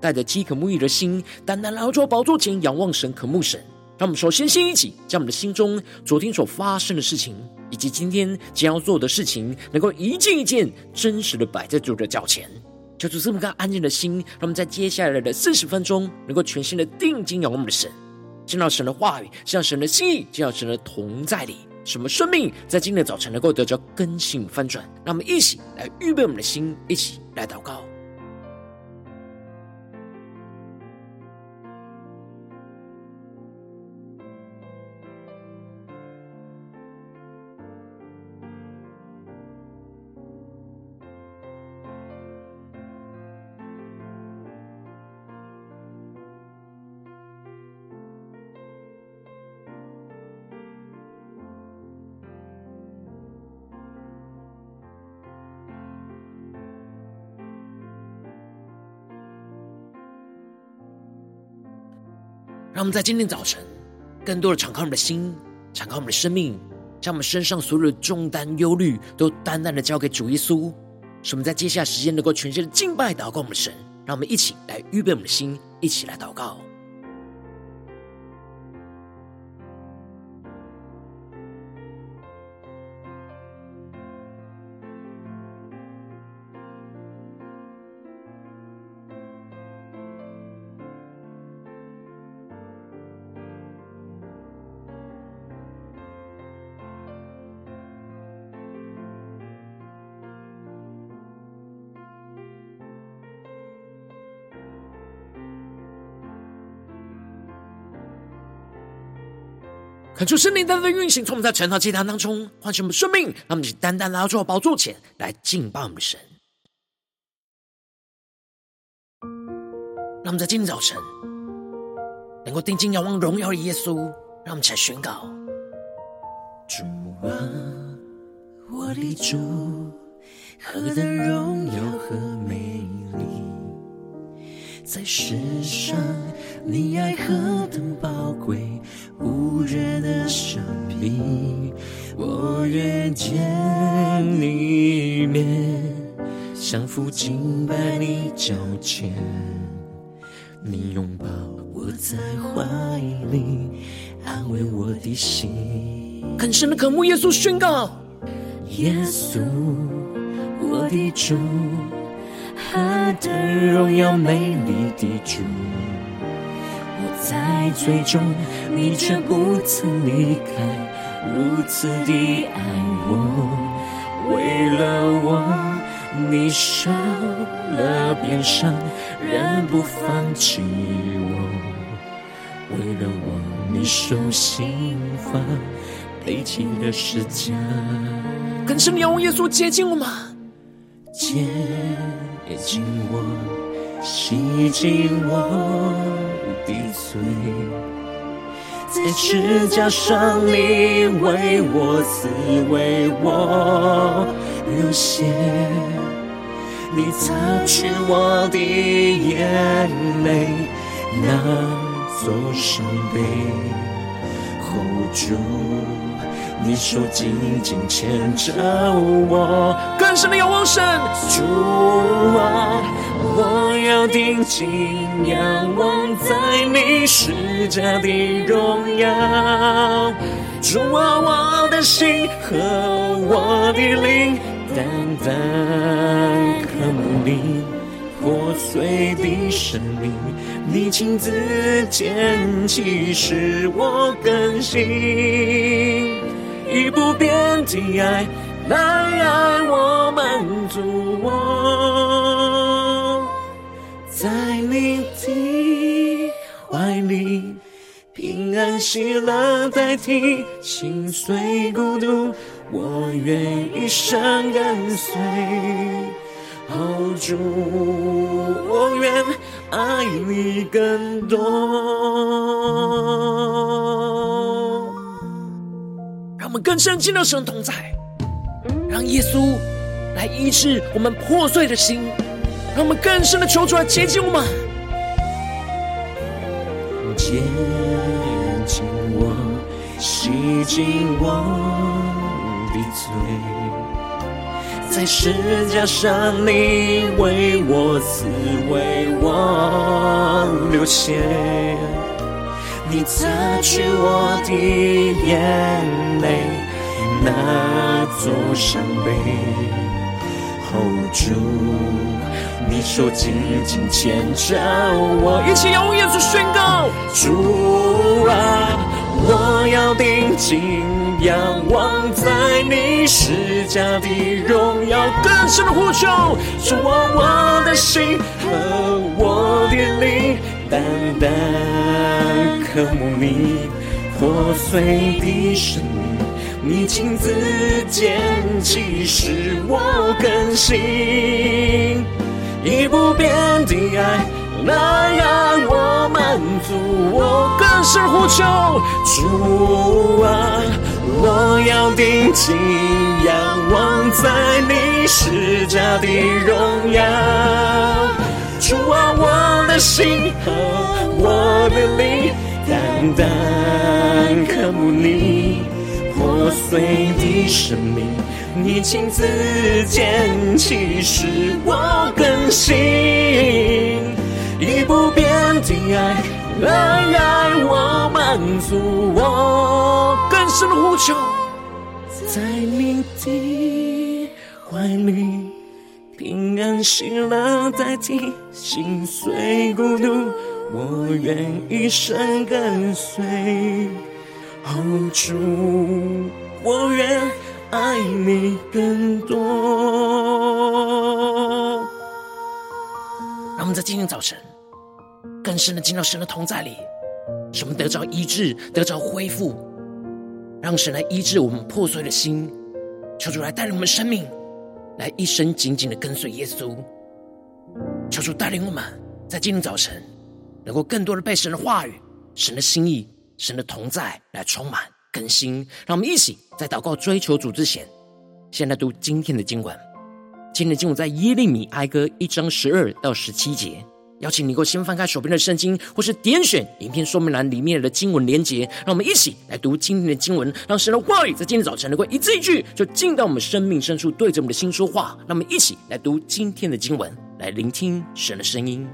带着饥渴沐浴的心，单单来到宝座前仰望神，渴慕神。让我们首，先先一起，将我们的心中昨天所发生的事情，以及今天将要做的事情，能够一件一件真实的摆在主的脚前。求主赐我们安静的心，让我们在接下来的四十分钟，能够全心的定睛仰望我们的神。见到神的话语，见到神的心意，见到神的同在里，什么生命在今天的早晨能够得着更新翻转。让我们一起来预备我们的心，一起来祷告。让我们在今天早晨，更多的敞开我们的心，敞开我们的生命，将我们身上所有的重担、忧虑，都淡淡的交给主耶稣。使我们在接下来时间能够全心的敬拜、祷告我们的神。让我们一起来预备我们的心，一起来祷告。求圣灵单单的运行，从我们在晨祷祭坛当中唤醒我们生命，让我们一起单单来到宝座前来敬拜我们的神。让我们在今天早晨能够定睛仰望荣耀的耶稣，让我们起来宣告：主啊，我的主，何等荣耀和美丽，在世上你爱何等宝贵。无人的生命，我愿见你一面，降服敬拜你脚前，你拥抱我在怀里，安慰我的心。更深的渴慕耶稣宣告：耶稣，我的主，何等荣耀美丽的主。在最终，你却不曾离开，如此的爱我，为了我，你受了鞭伤，仍不放弃我，为了我，你受刑罚，背起了十架。更深的仰望耶稣接近我吗？接近我，洗净我。在赤架上你为我死，为我流血，你擦去我的眼泪，那座伤悲，hold 住。你手紧紧牵着我，更深的仰望神，主啊。我要定睛仰望在你十架的荣耀，主啊，我的心和我的灵，单单渴慕你破碎的生命，你亲自捡起，使我更新，以不变的爱来爱我，满足我。在你的怀里，平安喜乐代替心碎孤独，我愿一生跟随。哦，主，我愿爱你更多。我们更深进到神同在，让耶稣来医治我们破碎的心，让我们更深的求主来接近我们，接近我，洗净我的罪。在十架上，你为我死，为我流血，你擦去我的眼泪，那座伤碑。主，你手紧紧牵着我，一起用耶稣宣告：主啊，我要定睛。仰望在你施加的荣耀，更深的呼求，主啊，我的心和我的灵，单单渴慕你破碎的生命，你亲自拣起，使我更新，以不变的爱来让我满足我，更是呼求，主啊。我要定睛仰望在你十架的荣耀，主啊，我的心和我的灵，单单渴慕你破碎的生命，你亲自捡起，使我更新，以不变的爱来爱我满足我。更深的呼求，在你的怀里，平安喜乐代替心碎孤独，我愿一生跟随。哦，主，我愿爱你更多。让我们在今天早晨更深的进到神的同在里，使我们得着医治，得着恢复。让神来医治我们破碎的心，求主来带领我们生命，来一生紧紧的跟随耶稣。求主带领我们，在今天早晨，能够更多的被神的话语、神的心意、神的同在来充满更新。让我们一起在祷告追求主之前，现在读今天的经文。今天的经文在耶利米哀歌一章十二到十七节。邀请你够先翻开手边的圣经，或是点选影片说明栏里面的经文连结，让我们一起来读今天的经文，让神的话语在今天早晨能够一字一句就进到我们生命深处，对着我们的心说话。让我们一起来读今天的经文，来聆听神的声音。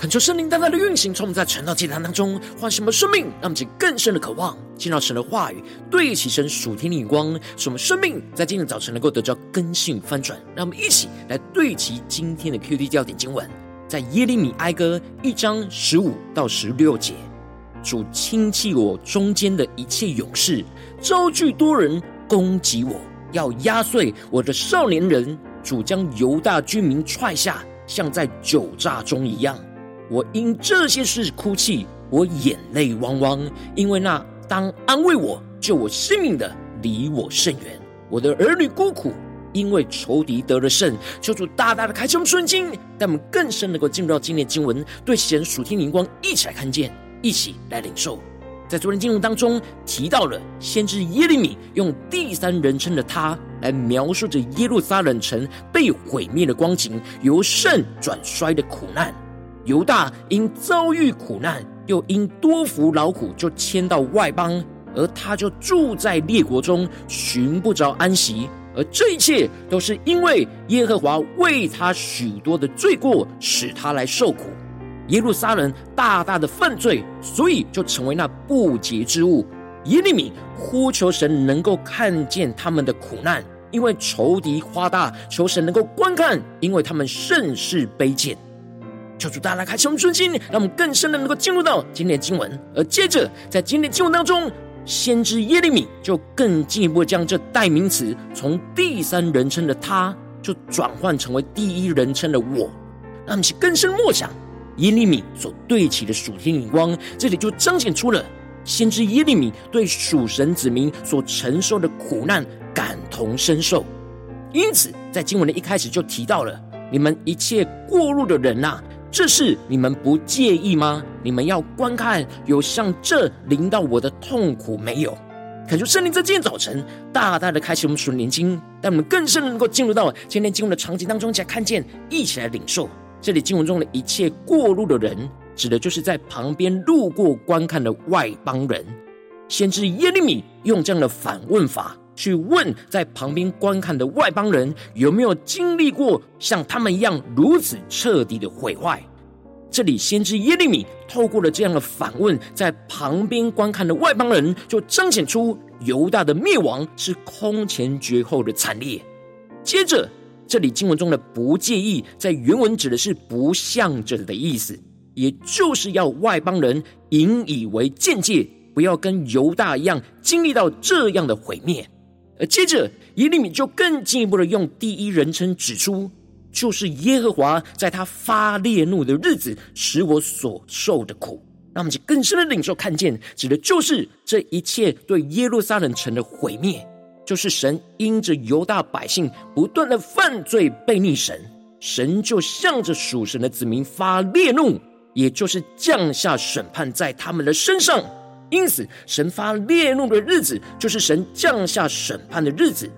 恳求圣灵单单的运行，从我们在晨祷祭坛当中唤醒我们生命，让我们更深的渴望见到神的话语，对齐神属天的眼光，使我们生命在今天早晨能够得到更新翻转。让我们一起来对齐今天的 QD 焦点经文，在耶利米哀歌一章十五到十六节：主轻弃我中间的一切勇士，招聚多人攻击我，要压碎我的少年人。主将犹大居民踹下，像在酒榨中一样。我因这些事哭泣，我眼泪汪汪，因为那当安慰我、救我性命的离我甚远。我的儿女孤苦，因为仇敌得了胜。求主大大的开启我们顺经，让我们更深能够进入到今天的经文，对神属天灵光一起来看见，一起来领受。在昨天经文当中提到了先知耶利米用第三人称的他来描述着耶路撒冷城被毁灭的光景，由盛转衰的苦难。犹大因遭遇苦难，又因多服劳苦，就迁到外邦，而他就住在列国中，寻不着安息。而这一切都是因为耶和华为他许多的罪过，使他来受苦。耶路撒冷大大的犯罪，所以就成为那不洁之物。耶利米呼求神能够看见他们的苦难，因为仇敌夸大；求神能够观看，因为他们甚是卑贱。求主大家来开启我们顺心，让我们更深的能够进入到今天的经文。而接着，在今天的经文当中，先知耶利米就更进一步将这代名词从第三人称的他，就转换成为第一人称的我，让我们去更深默想耶利米所对齐的属天眼光。这里就彰显出了先知耶利米对属神子民所承受的苦难感同身受。因此，在经文的一开始就提到了：你们一切过路的人呐、这事你们不介意吗？你们要观看有像这临到我的痛苦没有？恳求圣灵在今天早晨大大的开启我们属灵眼睛，让我们更深的能够进入到今天经文的场景当中，才看见，一起来领受。这里经文中的一切过路的人，指的就是在旁边路过观看的外邦人。先知耶利米用这样的反问法。去问在旁边观看的外邦人有没有经历过像他们一样如此彻底的毁坏？这里先知耶利米透过了这样的反问，在旁边观看的外邦人就彰显出犹大的灭亡是空前绝后的惨烈。接着，这里经文中的“不介意”在原文指的是不向着的意思，也就是要外邦人引以为鉴戒，不要跟犹大一样经历到这样的毁灭。而接着，耶利米就更进一步的用第一人称指出，就是耶和华在他发烈怒的日子，使我所受的苦。那我们就更深的领受看见，指的就是这一切对耶路撒冷城的毁灭，就是神因着犹大百姓不断的犯罪被逆神，神就向着属神的子民发烈怒，也就是降下审判在他们的身上。因此，神发烈怒的日子，就是神降下审判的日子。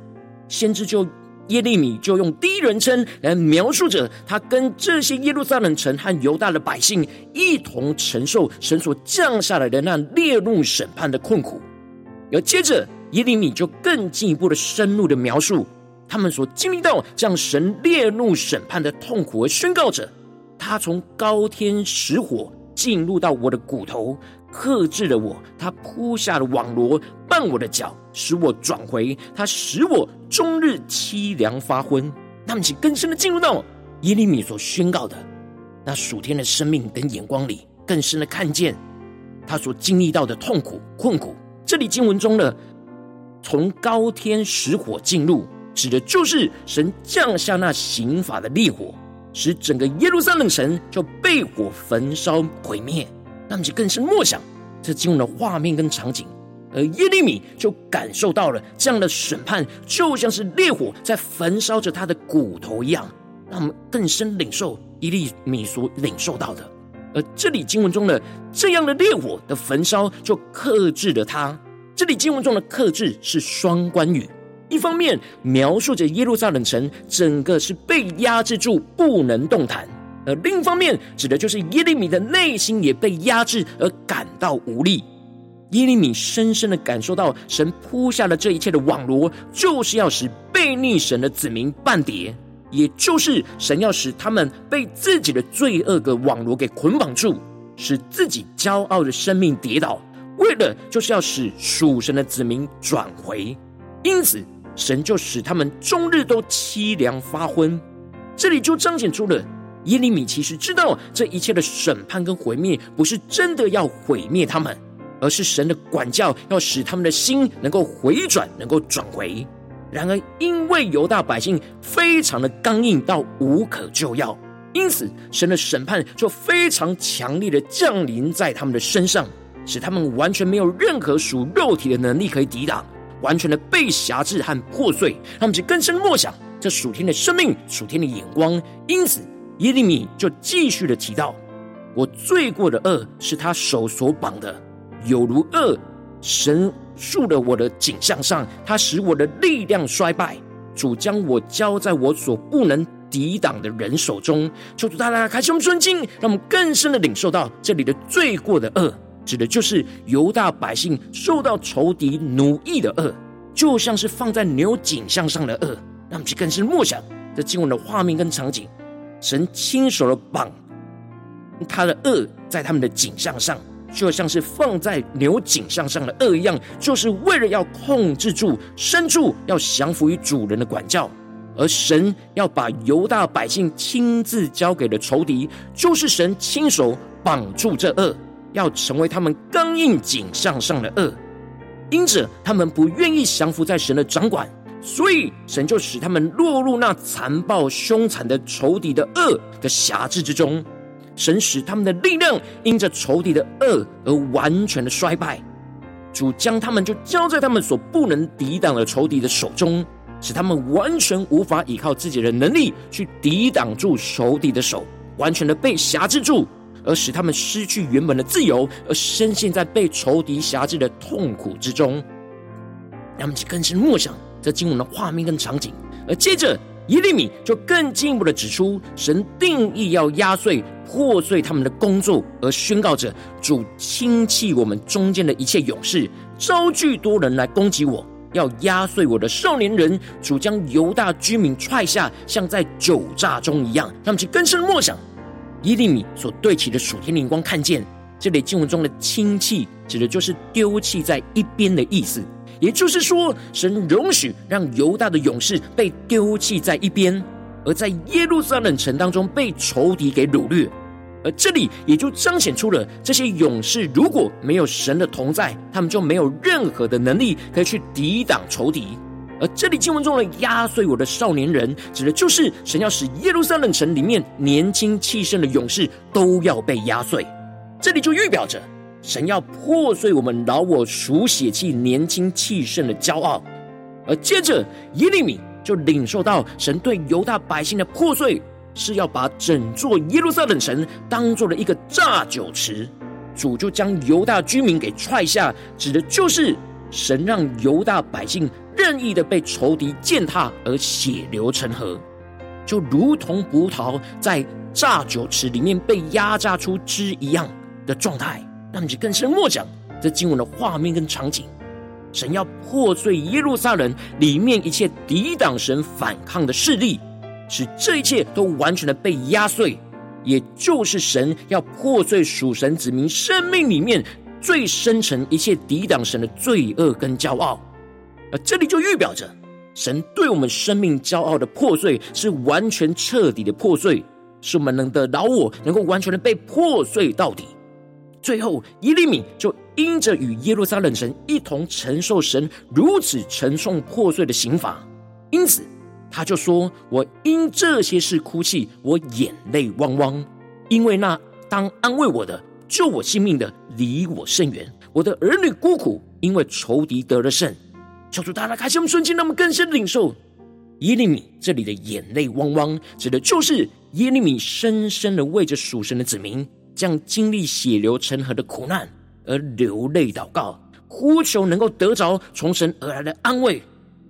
先知就耶利米就用第一人称来描述着他跟这些耶路撒冷城和犹大的百姓一同承受神所降下来的那烈怒审判的困苦。而接着，耶利米就更进一步的深入的描述他们所经历到这样神烈怒审判的痛苦，而宣告着他从高天使火进入到我的骨头。克制了我，他铺下了网罗，绊我的脚，使我转回。他使我终日凄凉发昏。那么，请更深的进入到耶利米所宣告的那属天的生命跟眼光里，更深的看见他所经历到的痛苦困苦。这里经文中的从高天使火进入，指的就是神降下那刑罚的烈火，使整个耶路撒冷城就被火焚烧毁灭。那么就更深默想这经文的画面跟场景，而耶利米就感受到了这样的审判，就像是烈火在焚烧着他的骨头一样。让我们更深领受耶利米所领受到的。而这里经文中的这样的烈火的焚烧，就克制了他。这里经文中的克制是双关语，一方面描述着耶路撒冷城整个是被压制住，不能动弹。而另一方面，指的就是耶利米的内心也被压制而感到无力。耶利米深深的感受到，神铺下了这一切的网罗，就是要使悖逆神的子民半跌。也就是神要使他们被自己的罪恶的网罗给捆绑住，使自己骄傲的生命跌倒，为的就是要使属神的子民转回。因此，神就使他们终日都凄凉发昏。这里就彰显出了耶利米其实知道这一切的审判跟毁灭，不是真的要毁灭他们，而是神的管教要使他们的心能够回转，能够转回。然而，因为犹大百姓非常的刚硬到无可救药，因此神的审判就非常强烈的降临在他们的身上，使他们完全没有任何属肉体的能力可以抵挡，完全的被辖制和破碎。他们就更深莫想这属天的生命、属天的眼光。因此，耶利米就继续的提到：“我罪过的恶是他手所绑的，有如恶。”神束了我的颈项上，他使我的力量衰败。主将我交在我所不能抵挡的人手中。求主大大开胸尊敬，让我们更深的领受到这里的罪过的恶，指的就是犹大百姓受到仇敌奴役的恶，就像是放在牛颈项上的恶。让我们去更深默想这经文的画面跟场景。神亲手的绑他的恶在他们的颈项上。就像是放在牛颈项上的恶一样，就是为了要控制住牲畜，要降服于主人的管教。而神要把犹大百姓亲自交给了仇敌，就是神亲手绑住这恶，要成为他们刚硬颈项上的恶。因此他们不愿意降服在神的掌管，所以神就使他们落入那残暴凶残的仇敌的恶的辖制之中。神使他们的力量因着仇敌的恶而完全的衰败，主将他们就交在他们所不能抵挡的仇敌的手中，使他们完全无法依靠自己的能力去抵挡住仇敌的手，完全的被辖制住，而使他们失去原本的自由，而深陷在被仇敌辖制的痛苦之中。让我们去更深默想这经文的画面跟场景，而接着。耶利米就更进一步的指出，神定义要压碎、破碎他们的工作，而宣告着主轻弃我们中间的一切勇士，招聚多人来攻击我，要压碎我的少年人。主将犹大居民踹下，像在酒榨中一样。他们去更深默想，耶利米所对齐的属天灵光，看见这里经文中的轻弃，指的就是丢弃在一边的意思。也就是说，神容许让犹大的勇士被丢弃在一边，而在耶路撒冷城当中被仇敌给掳掠。而这里也就彰显出了这些勇士如果没有神的同在，他们就没有任何的能力可以去抵挡仇敌。而这里经文中的压碎我的少年人，指的就是神要使耶路撒冷城里面年轻气盛的勇士都要被压碎。这里就预表着。神要破碎我们老我属血气年轻气盛的骄傲，而接着耶利米就领受到神对犹大百姓的破碎，是要把整座耶路撒冷城当做了一个榨酒池，主就将犹大居民给踹下，指的就是神让犹大百姓任意的被仇敌践踏而血流成河，就如同葡萄在榨酒池里面被压榨出汁一样的状态。让你更深默想这经文的画面跟场景，神要破碎耶路撒冷里面一切抵挡神反抗的势力，使这一切都完全的被压碎，也就是神要破碎属神子民生命里面最深层一切抵挡神的罪恶跟骄傲。而这里就预表着神对我们生命骄傲的破碎是完全彻底的破碎，是我们能的老我能够完全的被破碎到底。最后，耶利米就因着与耶路撒冷神一同承受神如此沉重破碎的刑罚，因此他就说：“我因这些事哭泣，我眼泪汪汪，因为那当安慰我的、救我性命的离我甚远。我的儿女孤苦，因为仇敌得了胜。”求主大大开启我们瞬间，让我们更深领受耶利米这里的眼泪汪汪，指的就是耶利米深深的为着属神的子民。将经历血流成河的苦难而流泪祷告，呼求能够得着从神而来的安慰。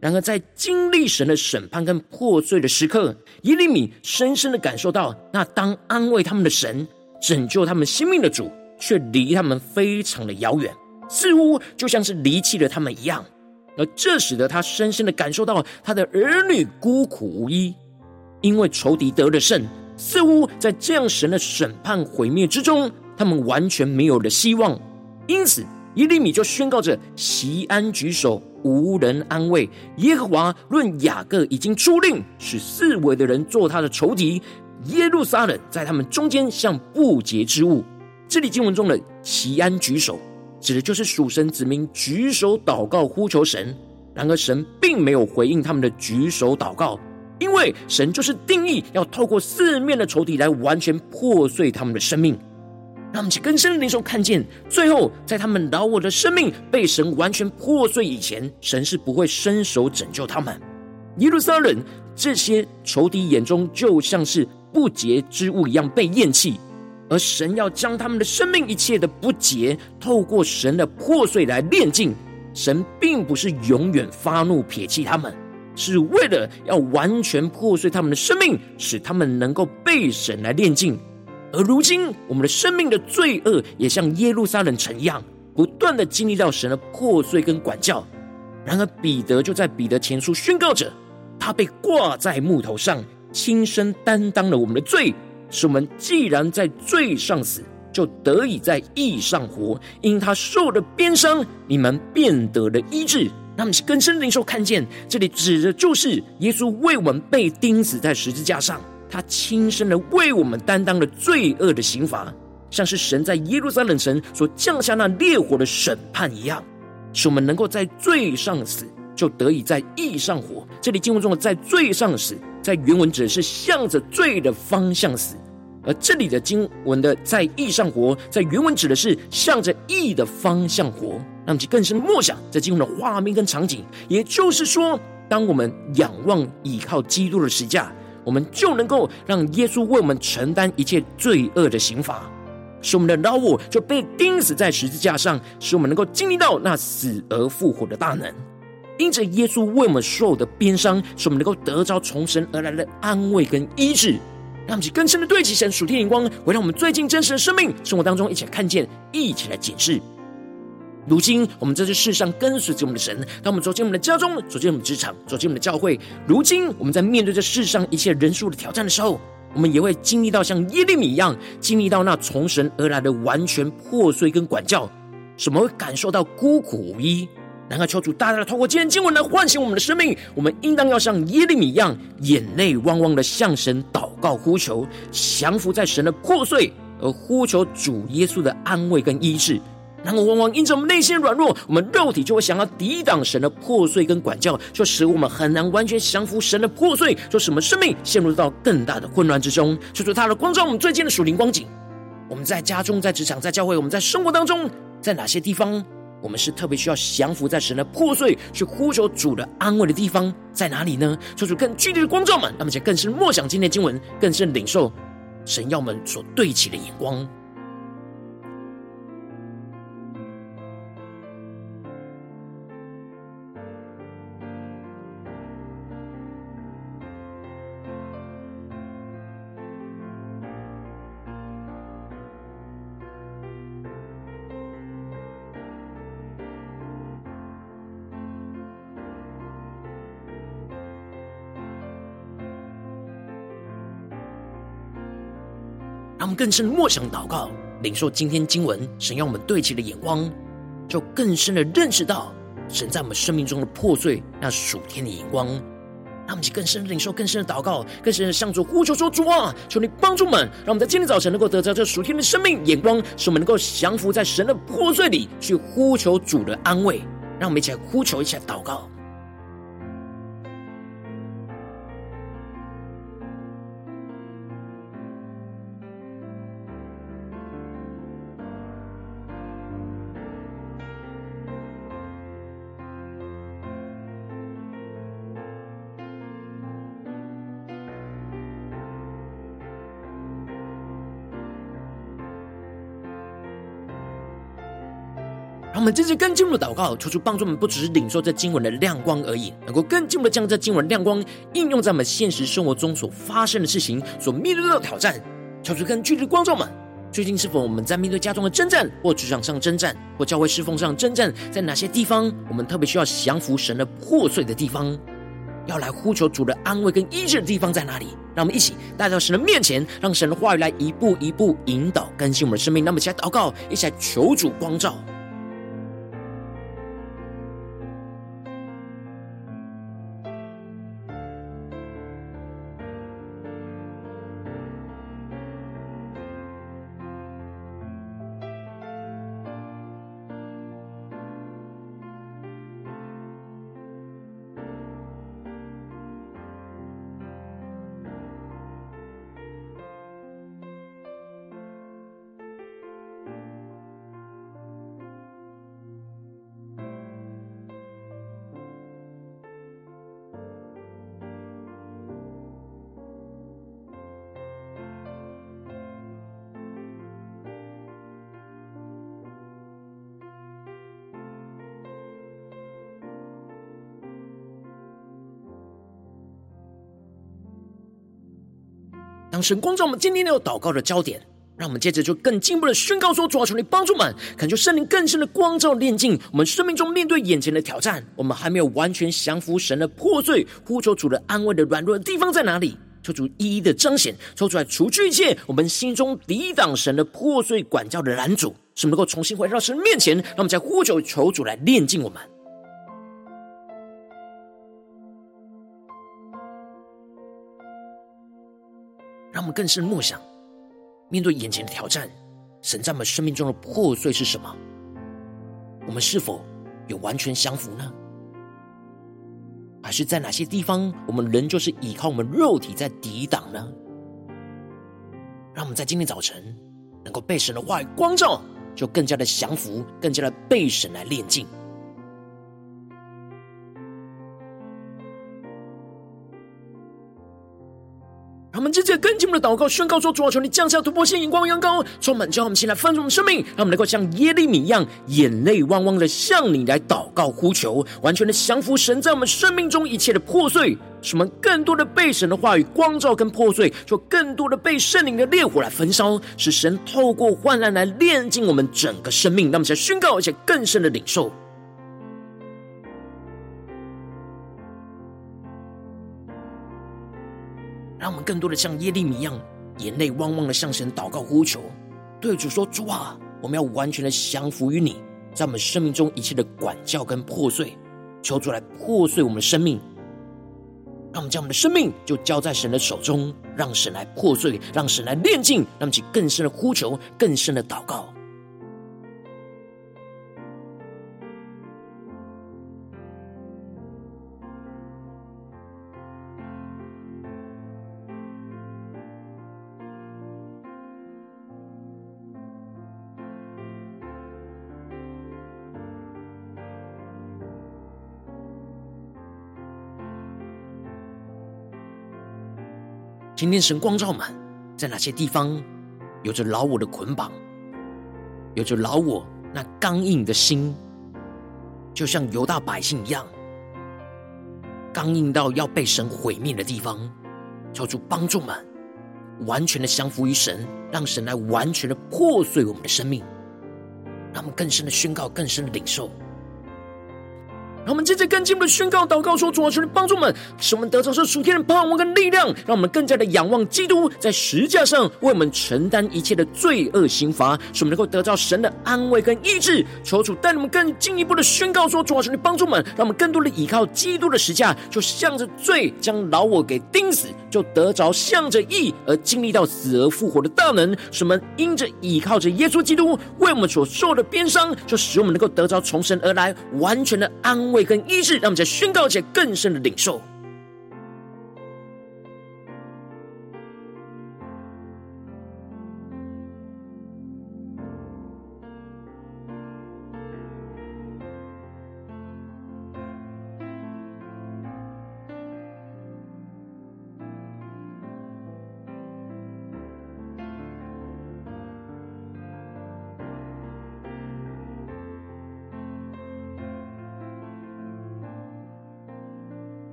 然而，在经历神的审判跟破碎的时刻，耶利米深深的感受到，那当安慰他们的神、拯救他们性命的主，却离他们非常的遥远，似乎就像是离弃了他们一样。而这使得他深深的感受到他的儿女孤苦无依。因为仇敌得了胜，似乎在这样神的审判毁灭之中，他们完全没有了希望。因此，耶利米就宣告着：锡安举手，无人安慰；耶和华论雅各已经出令，使四围的人做他的仇敌。耶路撒冷在他们中间像不洁之物。这里经文中的锡安举手，指的就是属神子民举手祷告呼求神。然而神并没有回应他们的举手祷告，因为神就是定义要透过四面的仇敌来完全破碎他们的生命。让我们去更深的灵受看见，最后在他们老我的生命被神完全破碎以前，神是不会伸手拯救他们。耶路撒冷这些仇敌眼中就像是。不洁之物一样被厌弃，而神要将他们的生命一切的不洁，透过神的破碎来炼净。神并不是永远发怒撇弃他们，是为了要完全破碎他们的生命，使他们能够被神来炼净。而如今，我们的生命的罪恶也像耶路撒冷城一样，不断的经历到神的破碎跟管教。然而，彼得就在彼得前书宣告着，他被挂在木头上。亲身担当了我们的罪，使我们既然在罪上死，就得以在义上活。因他受了鞭伤，你们便得了医治。那么，更深的领受看见，这里指的就是耶稣为我们被钉死在十字架上，他亲身的为我们担当了罪恶的刑罚，像是神在耶路撒冷城所降下那烈火的审判一样，使我们能够在罪上死，就得以在义上活。这里经文中的在罪上死。在原文指的是向着罪的方向死，而这里的经文的在义上活，在原文指的是向着义的方向活。让其更深的默想在经文的画面跟场景，也就是说，当我们仰望倚靠基督的十架，我们就能够让耶稣为我们承担一切罪恶的刑罚，使我们的老我就被钉死在十字架上，使我们能够经历到那死而复活的大能。因着耶稣为我们受的鞭伤，使我们能够得着从神而来的安慰跟医治，让我们更深的对齐神属天灵光，回到我们最近真实的生命生活当中，一起来看见，一起来解释。如今我们在这世上跟随着我们的神，当我们走进我们的家中，走进我们职场，走进我们的教会，如今我们在面对这世上一切人数的挑战的时候，我们也会经历到像耶利米一样，经历到那从神而来的完全破碎跟管教，什么会感受到孤苦无依。然而，求主大大的透过今天经文来唤醒我们的生命。我们应当要像耶利米一样，眼泪汪汪的向神祷告呼求，降服在神的破碎，而呼求主耶稣的安慰跟医治。然而，往往因着我们内心软弱，我们肉体就会想要抵挡神的破碎跟管教，就使我们很难完全降服神的破碎，就使我们生命陷入到更大的混乱之中。求主他的光照我们最近的属灵光景。我们在家中、在职场、在教会，我们在生活当中，在哪些地方？我们是特别需要降服在神的破碎，去呼求主的安慰的地方在哪里呢？求主更具体的光照们，那么就更是默想今天的经文，更是领受神要们所对齐的眼光。更深的默想祷告，领受今天经文，神要我们对齐的眼光，就更深的认识到神在我们生命中的破碎，那属天的眼光。让我们去更深的领受，更深的祷告，更深的向主呼求说：“主啊，求你帮助我们，让我们在今天早晨能够得到这属天的生命眼光，使我们能够降服在神的破碎里，去呼求主的安慰。”让我们一起来呼求，一起来祷告。我们这次更进一步的祷告，求主帮助我们，不只是领受这经文的亮光而已，能够更进一步的将这经文亮光应用在我们现实生活中所发生的事情、所面对的挑战。求主更具体的光照们，最近是否我们在面对家中的征战，或职场上征战，或教会侍奉上征战，在哪些地方我们特别需要降服神的破碎的地方？要来呼求主的安慰跟医治的地方在哪里？让我们一起带到神的面前，让神的话语来一步一步引导更新我们的生命。那么，一起来祷告，一起来求主光照。神光照我们今天的有祷告的焦点，让我们接着就更进一步的宣告说：主啊，求你帮助们，恳求圣灵更深的光照炼净我们生命中面对眼前的挑战。我们还没有完全降服神的破碎，呼求主的安慰的软弱的地方在哪里？求主一一的彰显，抽出来除去一切我们心中抵挡神的破碎管教的拦阻，使我们能够重新回到神面前。让我们再呼求求主来炼净我们。更深默想，面对眼前的挑战，神在我们生命中的破碎是什么？我们是否有完全降服呢？还是在哪些地方，我们仍旧是依靠我们肉体在抵挡呢？让我们在今天早晨能够被神的话语光照，就更加的降服，更加的被神来炼净。进我们的祷告，宣告说：主啊，求你降下突破性眼光，阳光充满，叫我们先来丰盛我们生命，让我们能够像耶利米一样，眼泪汪汪的向你来祷告呼求，完全的降服神在我们生命中一切的破碎，使我们更多的被神的话语光照跟破碎，就更多的被圣灵的烈火来焚烧，使神透过患难来炼净我们整个生命。让我们先宣告，而且更深的领受。让我们更多的像耶利米一样，眼泪汪汪的向神祷告呼求，对主说：“主啊，我们要完全的降服于你，在我们生命中一切的管教跟破碎，求主来破碎我们的生命。让我们将我们的生命就交在神的手中，让神来破碎，让神来炼净，让我们起更深的呼求，更深的祷告。”今天神光照满，在哪些地方有着老我的捆绑，有着老我那刚硬的心，就像犹大百姓一样，刚硬到要被神毁灭的地方，求主帮助们完全的降服于神，让神来完全的破碎我们的生命，让我们更深的宣告，更深的领受。让我们接着更进一步的宣告祷告说：主啊，求你帮助我们，使我们得着这属天的盼望跟力量，让我们更加的仰望基督在十字架上为我们承担一切的罪恶刑罚，使我们能够得到神的安慰跟医治。求主带你们更进一步的宣告说：主啊，求你帮助我们，让我们更多的依靠基督的十字架，就向着罪将老我给钉死，就得着向着义而经历到死而复活的大能。使我们因着依靠着耶稣基督为我们所受的鞭伤，就使我们能够得着从神而来完全的安位。跟医治，让我们在宣告且更深的领受。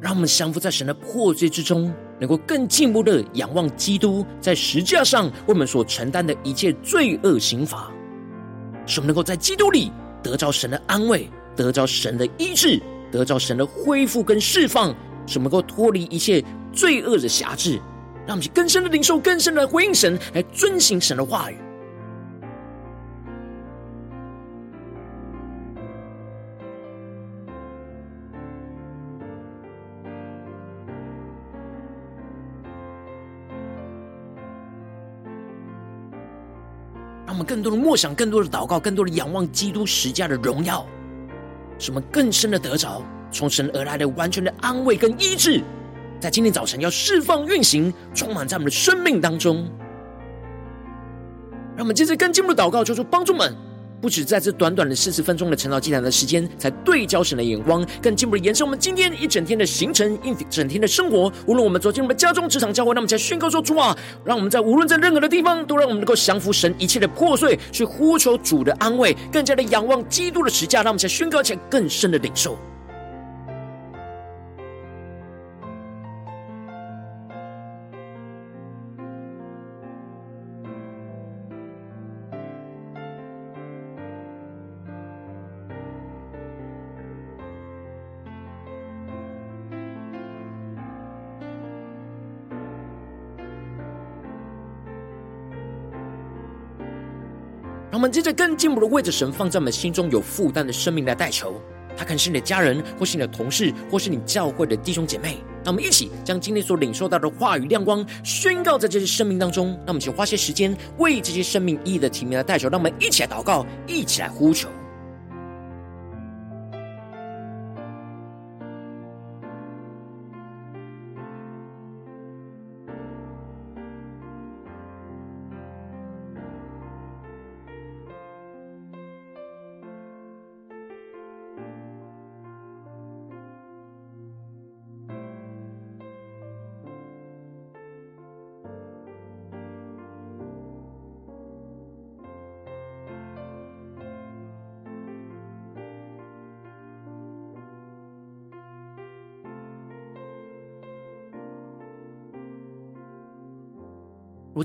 让我们降服在神的破碎之中，能够更进一步的仰望基督在十字架上为我们所承担的一切罪恶刑罚，使我们能够在基督里得着神的安慰，得着神的医治，得着神的恢复跟释放，使我们能够脱离一切罪恶的辖制，让我们去更深的领受、更深的回应神，来遵行神的话语。更多的默想，更多的祷告，更多的仰望基督十架的荣耀，什么更深的得着从神而来的完全的安慰跟医治，在今天早晨要释放运行，充满在我们的生命当中。让我们接着更进一步的祷告，求主帮助们。不止在这短短的四十分钟的晨祷祭坛的时间，才对焦神的眼光，更进一步的延伸我们今天一整天的行程，一整天的生活。无论我们走进我们家中、职场、教会，那我们在宣告说：主啊，让我们在无论在任何的地方，都让我们能够降服神一切的破碎，去呼求主的安慰，更加的仰望基督的十架，让我们在宣告前更深的领受。我们接着更进一步的为着神放在我们心中有负担的生命来代求，他可能是你的家人，或是你的同事，或是你教会的弟兄姐妹。那我们一起将今天所领受到的话语亮光宣告在这些生命当中。那我们就花些时间为这些生命意义的提名来代求。让我们一起来祷告，一起来呼求。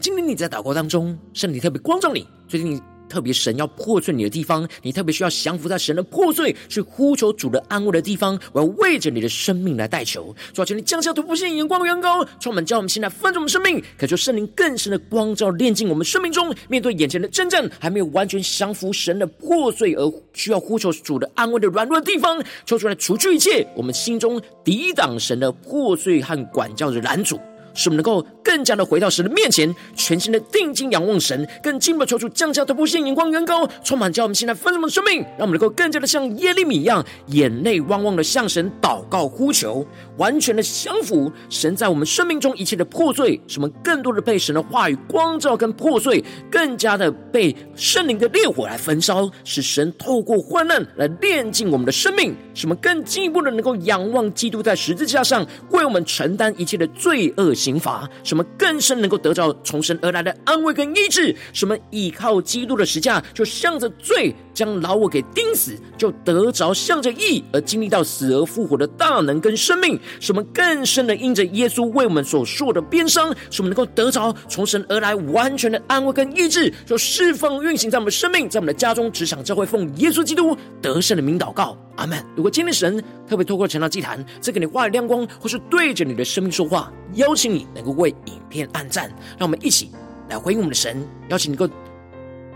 今天你在祷告当中，圣灵特别光照你。最近你特别神要破碎你的地方，你特别需要降服在神的破碎，去呼求主的安慰的地方。我要为着你的生命来代求，主啊，求你降下突破性眼光的远高，充满叫我们现在翻转我们生命，可求圣灵更深的光照炼净我们生命中面对眼前的征战，还没有完全降服神的破碎而需要呼求主的安慰的软弱的地方，求出来除去一切我们心中抵挡神的破碎和管教的拦阻。使我们能够更加的回到神的面前，全心的定睛仰望神，更进一步求主降下突破性眼光，远高充满，叫我们现在丰盛的生命，让我们能够更加的像耶利米一样，眼泪汪汪的向神祷告呼求，完全的降服神在我们生命中一切的破碎，使我们更多的被神的话语光照跟破碎，更加的被圣灵的烈火来焚烧，使神透过患难来炼净我们的生命，使我们更进一步的能够仰望基督在十字架上为我们承担一切的罪恶。刑罚，什么更深能够得到从神而来的安慰跟医治。什么依靠基督的十架，就向着罪将老我给钉死，就得着向着义而经历到死而复活的大能跟生命。什么更深的因着耶稣为我们所受的鞭伤，使我们能够得着从神而来完全的安慰跟医治，就释放运行在我们生命，在我们的家中、职场、教会，奉耶稣基督得胜的名祷告，阿门。如果今天神特别透过晨祷祭坛，再给你画亮光，或是对着你的生命说话，邀请你能够为影片按赞，让我们一起来回应我们的神。邀请你能够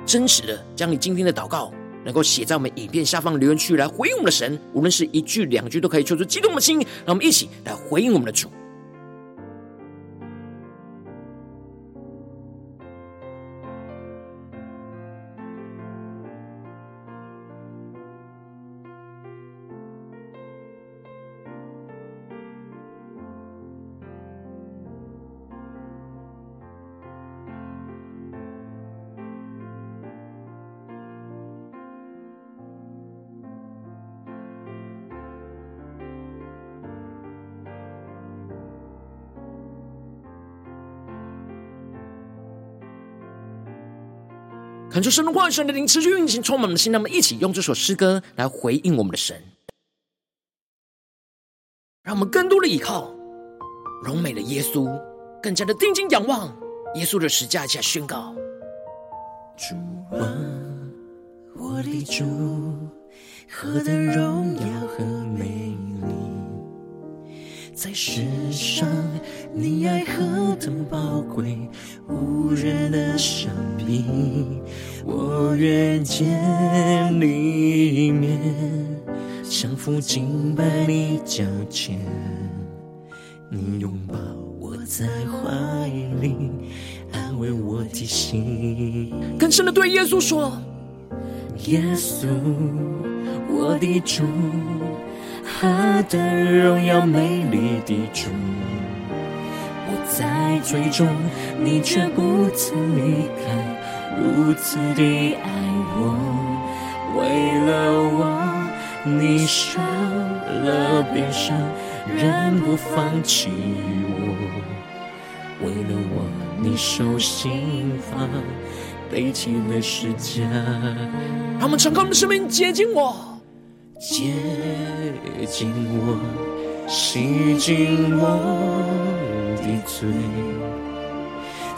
真实的将你今天的祷告，能够写在我们影片下方留言区来回应我们的神。无论是一句两句，都可以求出激动的心。让我们一起来回应我们的主。恳求神的话语、神的灵持续运行，充满我们的心。让我们一起用这首诗歌来回应我们的神。让我们更多的依靠荣美的耶稣，更加的定睛仰望耶稣的十字架下宣告：主啊，我的主，何等荣耀和美丽，在世上你爱何等宝贵，无人的相比，我愿见你一面，降服敬拜你脚前，你拥抱我在怀里，安慰我的心。更深的对耶稣说：耶稣，我的主，何等荣耀美丽的主，我在最终，你却不曾离开，如此的爱我，为了我，你受了鞭伤，仍不放弃我，为了我，你受刑罚。背起了世界，让我们敞开我们的生命，接近我，接近我，洗净我。罪。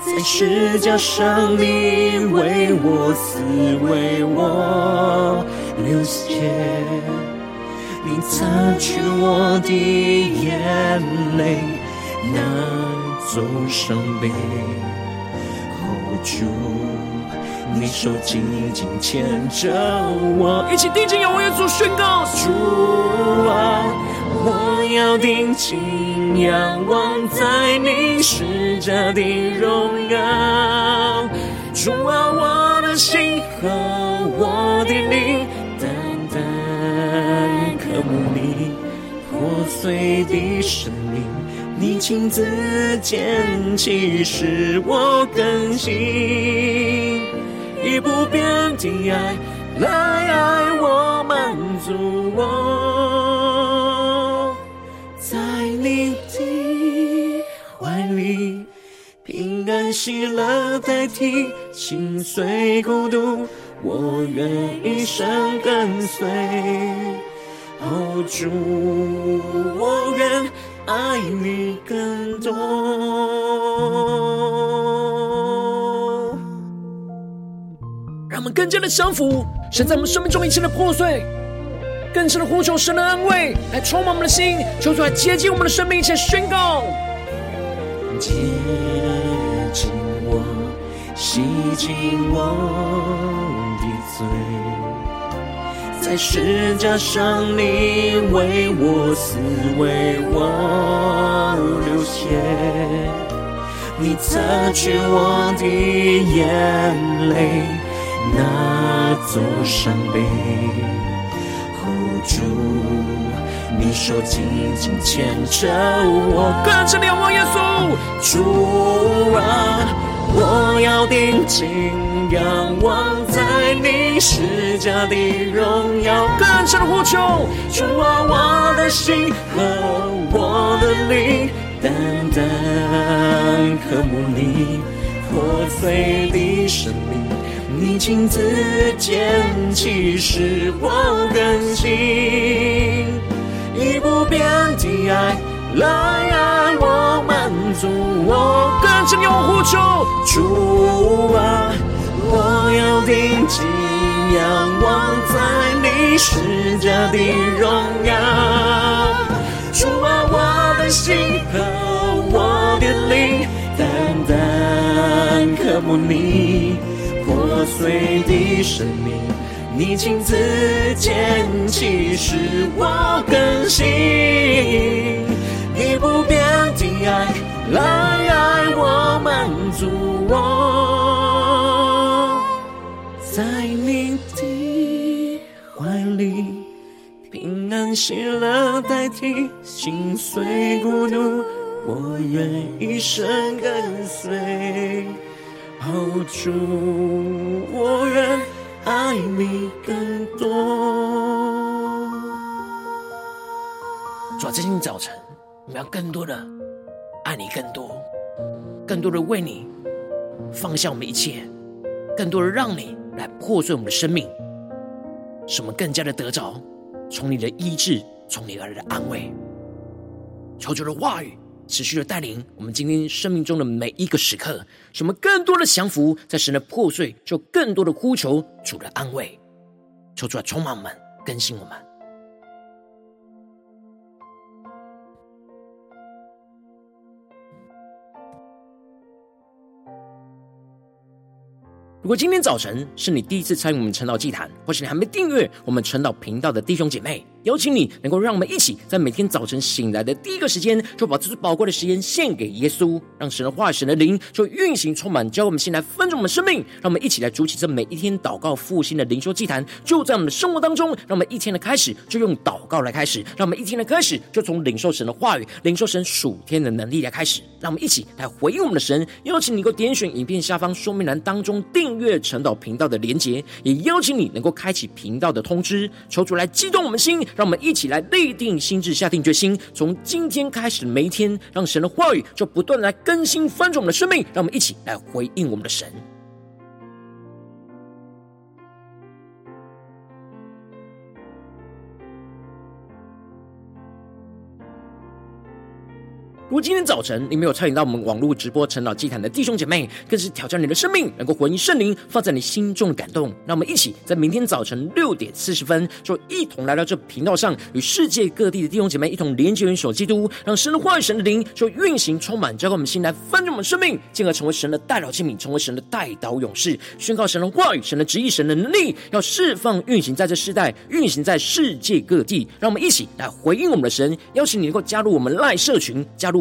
在十架上，你为我死，为我流血，你擦去我的眼泪，拿走伤悲，哦，主。你手紧紧牵着我，一起定睛仰望耶稣，宣告：主啊，我要定睛仰望在你十架的荣耀。主啊，我的心和我的灵，单单渴慕你破碎的生命，你亲自捡起，使我更新。以不变的爱来爱我，满足我，喜乐代替心碎孤独，我愿一生跟随。哦，主，我愿爱你更多。让我们更加的降服，神在我们生命中一切的破碎，更深的呼求神的安慰，来充满我们的心，求主来接近我们的生命，一起宣告：接近我，洗净我的罪，在十架上你为我死，为我流血，你擦去我的眼泪。拿走伤悲，hold 住你手紧紧牵着我，跟着仰望耶稣，主啊，我要定睛仰望在你施加的荣耀，更深的呼求，主啊，我的心和我的灵，单单渴慕你破碎的生命。你亲自捡起，使我更新，以不变的爱来爱我，满足我。跟着你呼求，主啊，我要定睛仰望在你十架的荣耀。主啊，我的心和我的灵，单单渴慕你。破碎的生命，你亲自捡起，使我更新，以不变的爱来爱我，满足我，在你的怀里，平安喜乐代替心碎孤独，我愿一生跟随。哦，主，我愿爱你更多。主啊，今天早晨，我们要更多的爱你，更多，更多的为你放下我们一切，更多的让你来破碎我们的生命，使我们更加的得着从你的医治，从你而来的安慰。求主的话语持续的带领我们今天生命中的每一个时刻，使我们更多的降服在神的破碎，就更多的呼求主的安慰。求主来充满我们，更新我们。如果今天早晨是你第一次参与我们晨祷祭坛，或是你还没订阅我们晨祷频道的弟兄姐妹，邀请你能够让我们一起在每天早晨醒来的第一个时间，就把这最宝贵的时间献给耶稣，让神的话语、神的灵就运行充满，教我们先来分盛我们生命。让我们一起来筑起这每一天祷告复兴的灵修祭坛，就在我们的生活当中。让我们一天的开始就用祷告来开始，让我们一天的开始就从领受神的话语、领受神属天的能力来开始。让我们一起来回应我们的神。邀请你能够点选影片下方说明栏当中订阅晨祷频道的连结，也邀请你能够开启频道的通知，求主来激动我们心。让我们一起来立定心智，下定决心，从今天开始每一天，让神的话语就不断来更新翻转我们的生命。让我们一起来回应我们的神。如今天早晨你没有参与到我们网络直播晨祷祭坛的弟兄姐妹，更是挑战你的生命，能够回应圣灵放在你心中的感动。让我们一起在明天早晨六点四十分，就一同来到这频道上，与世界各地的弟兄姐妹一同连接、元首基督，让神的话语、神的灵就运行充满，交给我们心来翻转我们生命，进而成为神的代祷器皿，成为神的代祷勇士，宣告神的话语、神的旨意、神的能力，要释放运行在这世代，运行在世界各地。让我们一起来回应我们的神，邀请你能够加入我们赖社群，加入。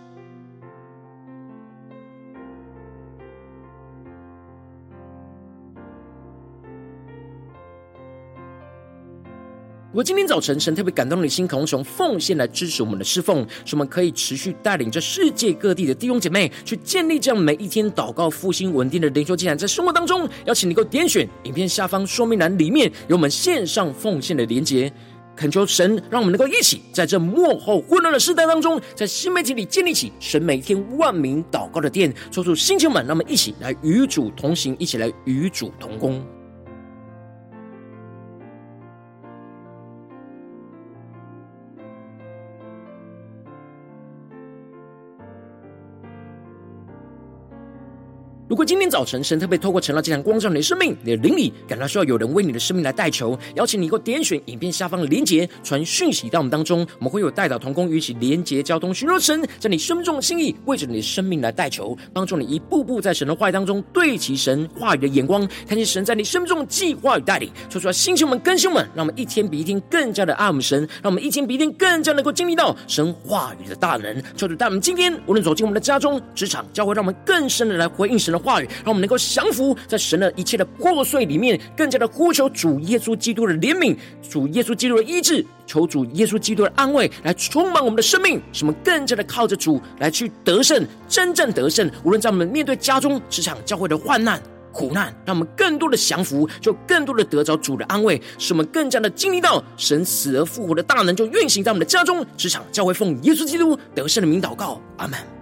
如果今天早晨神特别感动你的心，渴望从奉献来支持我们的侍奉，使我们可以持续带领着世界各地的弟兄姐妹去建立这样每一天祷告复兴稳定的灵修祭坛，在生活当中，邀请你能够点选影片下方说明栏里面有我们线上奉献的连结，恳求神让我们能够一起在这幕后混乱的时代当中，在新媒体里建立起神每一天万名祷告的殿，抽出星球们，让我们一起来与主同行，一起来与主同工。如果今天早晨神特别透过晨祷祭坛光照你的生命，你的灵里感到需要有人为你的生命来代求，邀请你给我点选影片下方的连结，传讯息到我们当中，我们会有代祷同工与其连结交通，寻求神在你生命中的心意，为着你的生命来代求，帮助你一步步在神的话语当中对齐神话语的眼光，看见神在你生命中的计划与带领，说出来星球们、更新们，让我们一天比一天更加的爱我们神，让我们一天比一天更加能够经历到神话语的大能。求主带我们今天无论走进我们的家中、职场、教会，让我们更深的来回应神的话语，让我们能够降服在神的一切的破碎里面，更加的呼求主耶稣基督的怜悯，主耶稣基督的医治，求主耶稣基督的安慰来充满我们的生命，使我们更加的靠着主来去得胜，真正得胜。无论在我们面对家中、职场、教会的患难、苦难，让我们更多的降服，就更多的得着主的安慰，使我们更加的经历到神死而复活的大能，就运行在我们的家中、职场、教会，奉耶稣基督得胜的名祷告，阿门。